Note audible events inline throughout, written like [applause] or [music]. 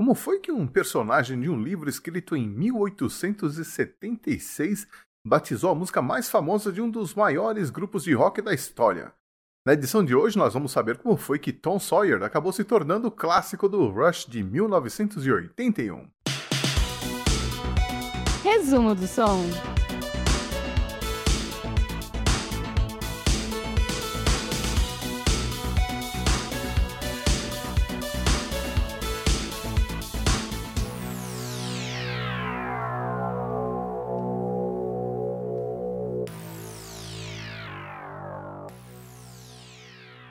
Como foi que um personagem de um livro escrito em 1876 batizou a música mais famosa de um dos maiores grupos de rock da história? Na edição de hoje, nós vamos saber como foi que Tom Sawyer acabou se tornando o clássico do Rush de 1981. Resumo do som.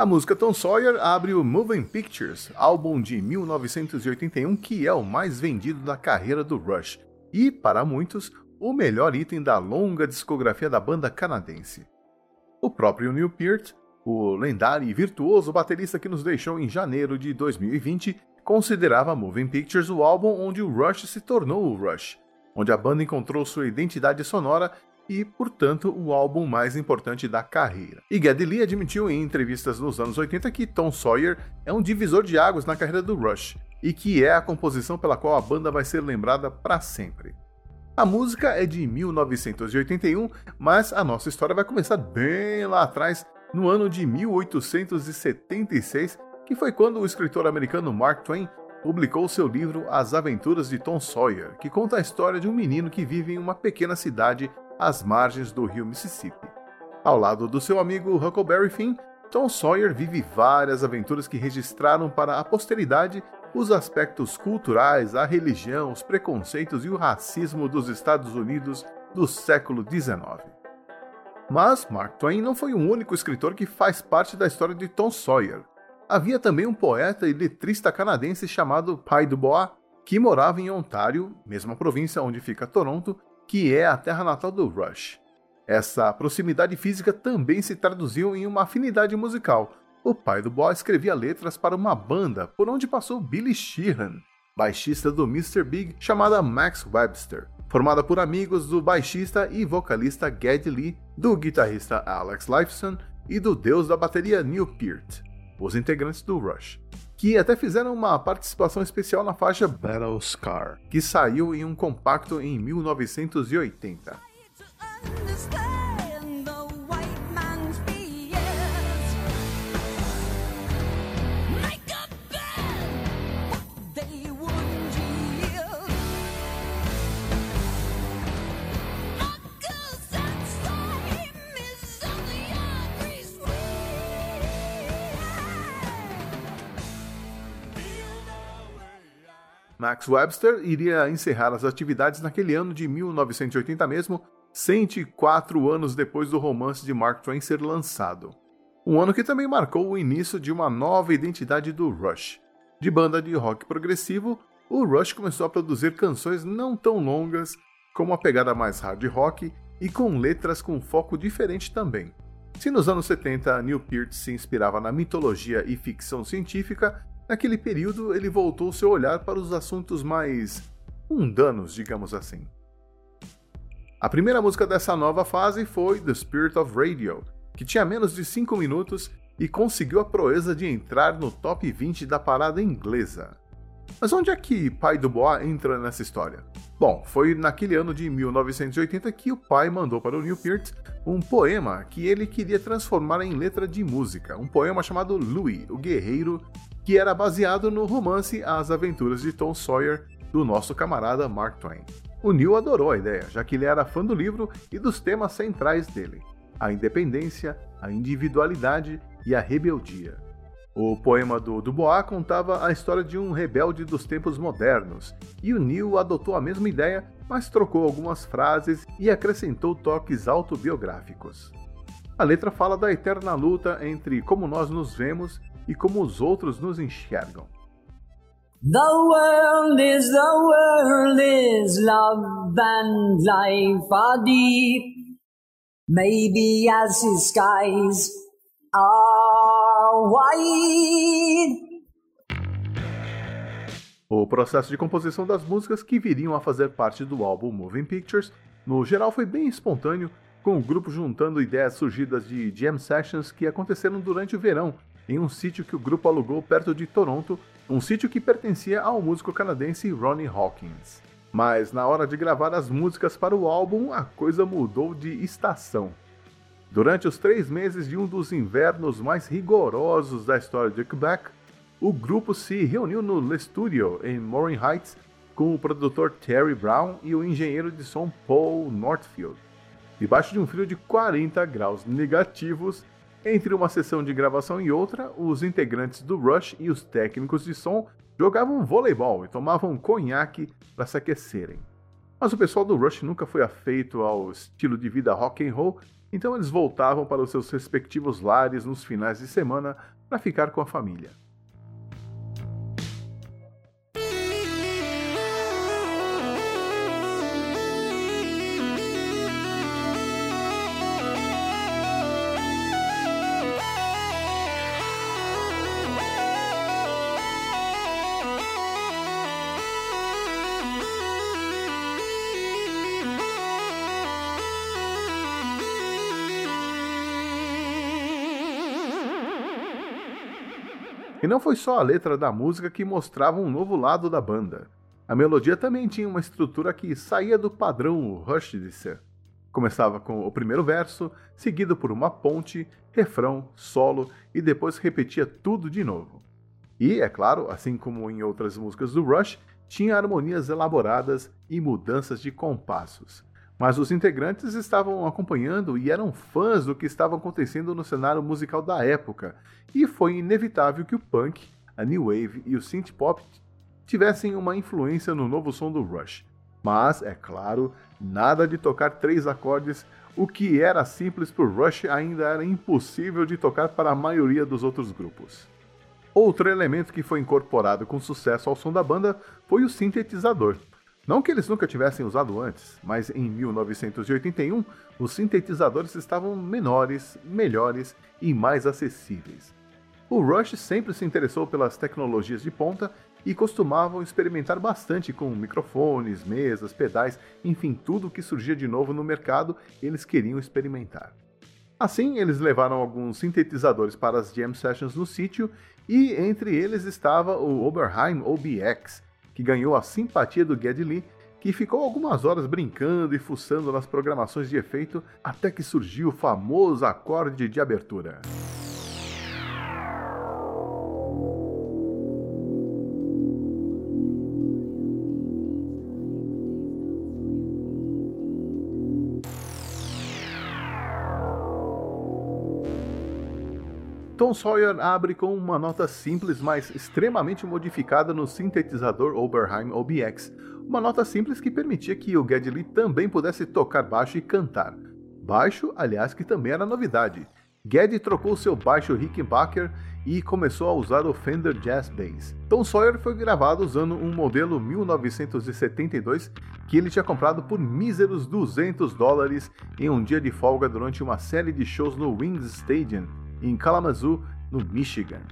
A música Tom Sawyer abre o Moving Pictures, álbum de 1981 que é o mais vendido da carreira do Rush e, para muitos, o melhor item da longa discografia da banda canadense. O próprio Neil Peart, o lendário e virtuoso baterista que nos deixou em janeiro de 2020, considerava Moving Pictures o álbum onde o Rush se tornou o Rush, onde a banda encontrou sua identidade sonora e, portanto, o álbum mais importante da carreira. E Geddy Lee admitiu em entrevistas nos anos 80 que Tom Sawyer é um divisor de águas na carreira do Rush e que é a composição pela qual a banda vai ser lembrada para sempre. A música é de 1981, mas a nossa história vai começar bem lá atrás, no ano de 1876, que foi quando o escritor americano Mark Twain publicou seu livro As Aventuras de Tom Sawyer, que conta a história de um menino que vive em uma pequena cidade às margens do rio Mississippi. Ao lado do seu amigo Huckleberry Finn, Tom Sawyer vive várias aventuras que registraram para a posteridade os aspectos culturais, a religião, os preconceitos e o racismo dos Estados Unidos do século XIX. Mas Mark Twain não foi o único escritor que faz parte da história de Tom Sawyer. Havia também um poeta e letrista canadense chamado Pai Dubois, que morava em Ontário, mesma província onde fica Toronto, que é a terra natal do Rush. Essa proximidade física também se traduziu em uma afinidade musical. O pai do boy escrevia letras para uma banda por onde passou Billy Sheehan, baixista do Mr. Big, chamada Max Webster, formada por amigos do baixista e vocalista Geddy Lee, do guitarrista Alex Lifeson e do deus da bateria Neil Peart, os integrantes do Rush que até fizeram uma participação especial na faixa Battle Scar, que saiu em um compacto em 1980. Max Webster iria encerrar as atividades naquele ano de 1980 mesmo, 104 anos depois do romance de Mark Twain ser lançado. Um ano que também marcou o início de uma nova identidade do Rush. De banda de rock progressivo, o Rush começou a produzir canções não tão longas, com uma pegada mais hard rock e com letras com foco diferente também. Se nos anos 70 Neil Peart se inspirava na mitologia e ficção científica, Naquele período, ele voltou seu olhar para os assuntos mais mundanos, digamos assim. A primeira música dessa nova fase foi The Spirit of Radio, que tinha menos de 5 minutos e conseguiu a proeza de entrar no top 20 da parada inglesa. Mas onde é que Pai do Bois entra nessa história? Bom, foi naquele ano de 1980 que o pai mandou para o Neil Peart um poema que ele queria transformar em letra de música, um poema chamado Louis, o Guerreiro que era baseado no romance As Aventuras de Tom Sawyer, do nosso camarada Mark Twain. O Neil adorou a ideia, já que ele era fã do livro e dos temas centrais dele: a independência, a individualidade e a rebeldia. O poema do Dubois contava a história de um rebelde dos tempos modernos, e o Neil adotou a mesma ideia, mas trocou algumas frases e acrescentou toques autobiográficos. A letra fala da eterna luta entre como nós nos vemos e como os outros nos enxergam. The world is the world is love and life are deep. Maybe as the skies are wide. O processo de composição das músicas que viriam a fazer parte do álbum Moving Pictures, no geral foi bem espontâneo, com o grupo juntando ideias surgidas de jam sessions que aconteceram durante o verão em um sítio que o grupo alugou perto de Toronto, um sítio que pertencia ao músico canadense Ronnie Hawkins. Mas na hora de gravar as músicas para o álbum, a coisa mudou de estação. Durante os três meses de um dos invernos mais rigorosos da história de Quebec, o grupo se reuniu no Le Studio, em Morin Heights, com o produtor Terry Brown e o engenheiro de som Paul Northfield. Debaixo de um frio de 40 graus negativos, entre uma sessão de gravação e outra, os integrantes do Rush e os técnicos de som jogavam voleibol e tomavam conhaque para se aquecerem. Mas o pessoal do Rush nunca foi afeito ao estilo de vida rock and roll, então eles voltavam para os seus respectivos lares nos finais de semana para ficar com a família. E não foi só a letra da música que mostrava um novo lado da banda. A melodia também tinha uma estrutura que saía do padrão Rush de ser. Começava com o primeiro verso, seguido por uma ponte, refrão, solo e depois repetia tudo de novo. E, é claro, assim como em outras músicas do Rush, tinha harmonias elaboradas e mudanças de compassos. Mas os integrantes estavam acompanhando e eram fãs do que estava acontecendo no cenário musical da época, e foi inevitável que o punk, a new wave e o synth pop tivessem uma influência no novo som do Rush. Mas, é claro, nada de tocar três acordes, o que era simples para o Rush ainda era impossível de tocar para a maioria dos outros grupos. Outro elemento que foi incorporado com sucesso ao som da banda foi o sintetizador. Não que eles nunca tivessem usado antes, mas em 1981 os sintetizadores estavam menores, melhores e mais acessíveis. O Rush sempre se interessou pelas tecnologias de ponta e costumavam experimentar bastante com microfones, mesas, pedais, enfim, tudo que surgia de novo no mercado, eles queriam experimentar. Assim, eles levaram alguns sintetizadores para as jam sessions no sítio e entre eles estava o Oberheim OBX, que ganhou a simpatia do Geddy Lee, que ficou algumas horas brincando e fuçando nas programações de efeito até que surgiu o famoso acorde de abertura. Tom Sawyer abre com uma nota simples, mas extremamente modificada no sintetizador Oberheim OBX, uma nota simples que permitia que o Geddy Lee também pudesse tocar baixo e cantar. Baixo, aliás, que também era novidade. Geddy trocou seu baixo Rickenbacker e começou a usar o Fender Jazz Bass. Tom Sawyer foi gravado usando um modelo 1972 que ele tinha comprado por míseros 200 dólares em um dia de folga durante uma série de shows no Wings Stadium, em Kalamazoo, no Michigan.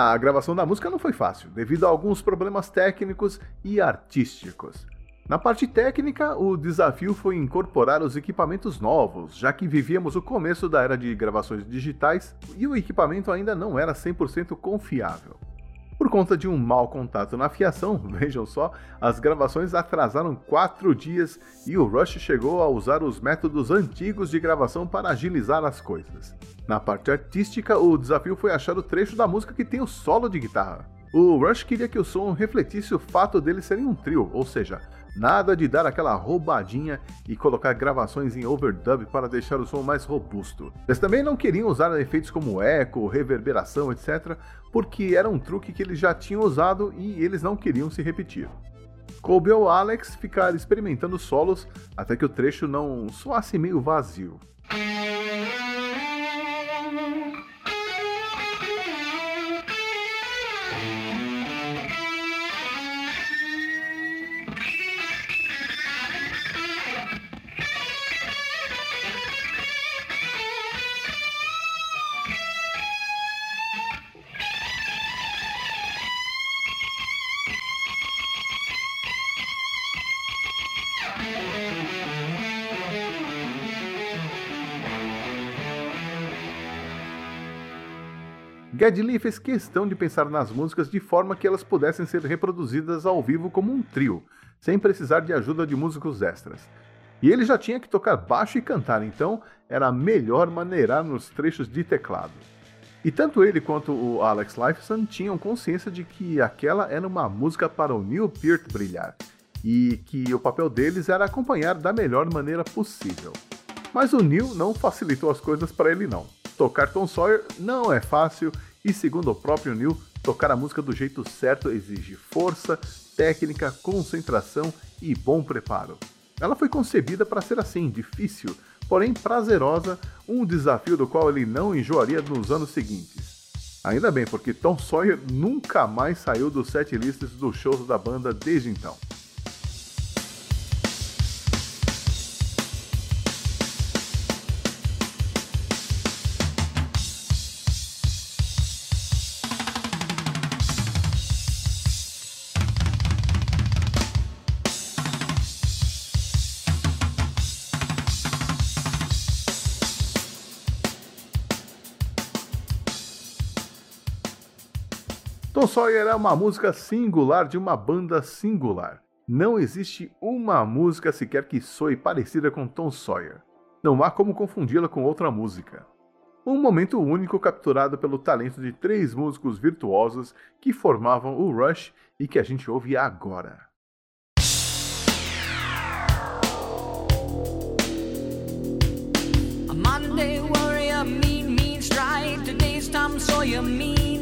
A gravação da música não foi fácil, devido a alguns problemas técnicos e artísticos. Na parte técnica, o desafio foi incorporar os equipamentos novos, já que vivíamos o começo da era de gravações digitais e o equipamento ainda não era 100% confiável. Por conta de um mau contato na fiação, [laughs] vejam só, as gravações atrasaram quatro dias e o Rush chegou a usar os métodos antigos de gravação para agilizar as coisas. Na parte artística, o desafio foi achar o trecho da música que tem o solo de guitarra. O Rush queria que o som refletisse o fato deles serem um trio, ou seja, Nada de dar aquela roubadinha e colocar gravações em overdub para deixar o som mais robusto. Eles também não queriam usar efeitos como eco, reverberação, etc., porque era um truque que eles já tinham usado e eles não queriam se repetir. Coube ao Alex ficar experimentando solos até que o trecho não soasse meio vazio. Geddy Lee fez questão de pensar nas músicas de forma que elas pudessem ser reproduzidas ao vivo como um trio, sem precisar de ajuda de músicos extras. E ele já tinha que tocar baixo e cantar, então era melhor maneirar nos trechos de teclado. E tanto ele quanto o Alex Lifeson tinham consciência de que aquela era uma música para o Neil Peart brilhar, e que o papel deles era acompanhar da melhor maneira possível. Mas o Neil não facilitou as coisas para ele não. Tocar Tom Sawyer não é fácil e segundo o próprio Neil, tocar a música do jeito certo exige força, técnica, concentração e bom preparo. Ela foi concebida para ser assim, difícil, porém prazerosa, um desafio do qual ele não enjoaria nos anos seguintes. Ainda bem, porque Tom Sawyer nunca mais saiu dos set lists dos shows da banda desde então. Tom Sawyer é uma música singular de uma banda singular. Não existe uma música sequer que soe parecida com Tom Sawyer. Não há como confundi-la com outra música. Um momento único capturado pelo talento de três músicos virtuosos que formavam o Rush e que a gente ouve agora. Monday warrior, mean, mean strike. Today's Tom Sawyer, mean.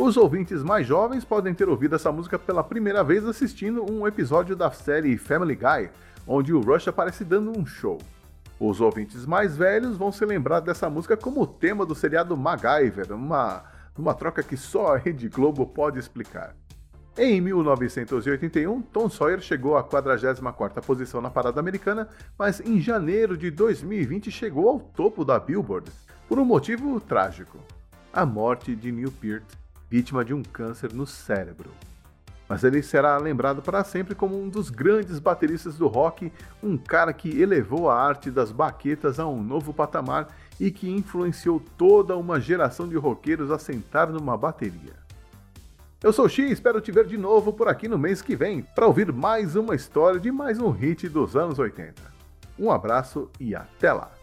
Os ouvintes mais jovens podem ter ouvido essa música pela primeira vez assistindo um episódio da série Family Guy, onde o Rush aparece dando um show. Os ouvintes mais velhos vão se lembrar dessa música como o tema do seriado MacGyver, uma, uma troca que só a Rede Globo pode explicar. Em 1981, Tom Sawyer chegou à 44ª posição na parada americana, mas em janeiro de 2020 chegou ao topo da Billboard, por um motivo trágico: a morte de Neil Peart vítima de um câncer no cérebro. Mas ele será lembrado para sempre como um dos grandes bateristas do rock, um cara que elevou a arte das baquetas a um novo patamar e que influenciou toda uma geração de roqueiros a sentar numa bateria. Eu sou o X e espero te ver de novo por aqui no mês que vem para ouvir mais uma história de mais um hit dos anos 80. Um abraço e até lá!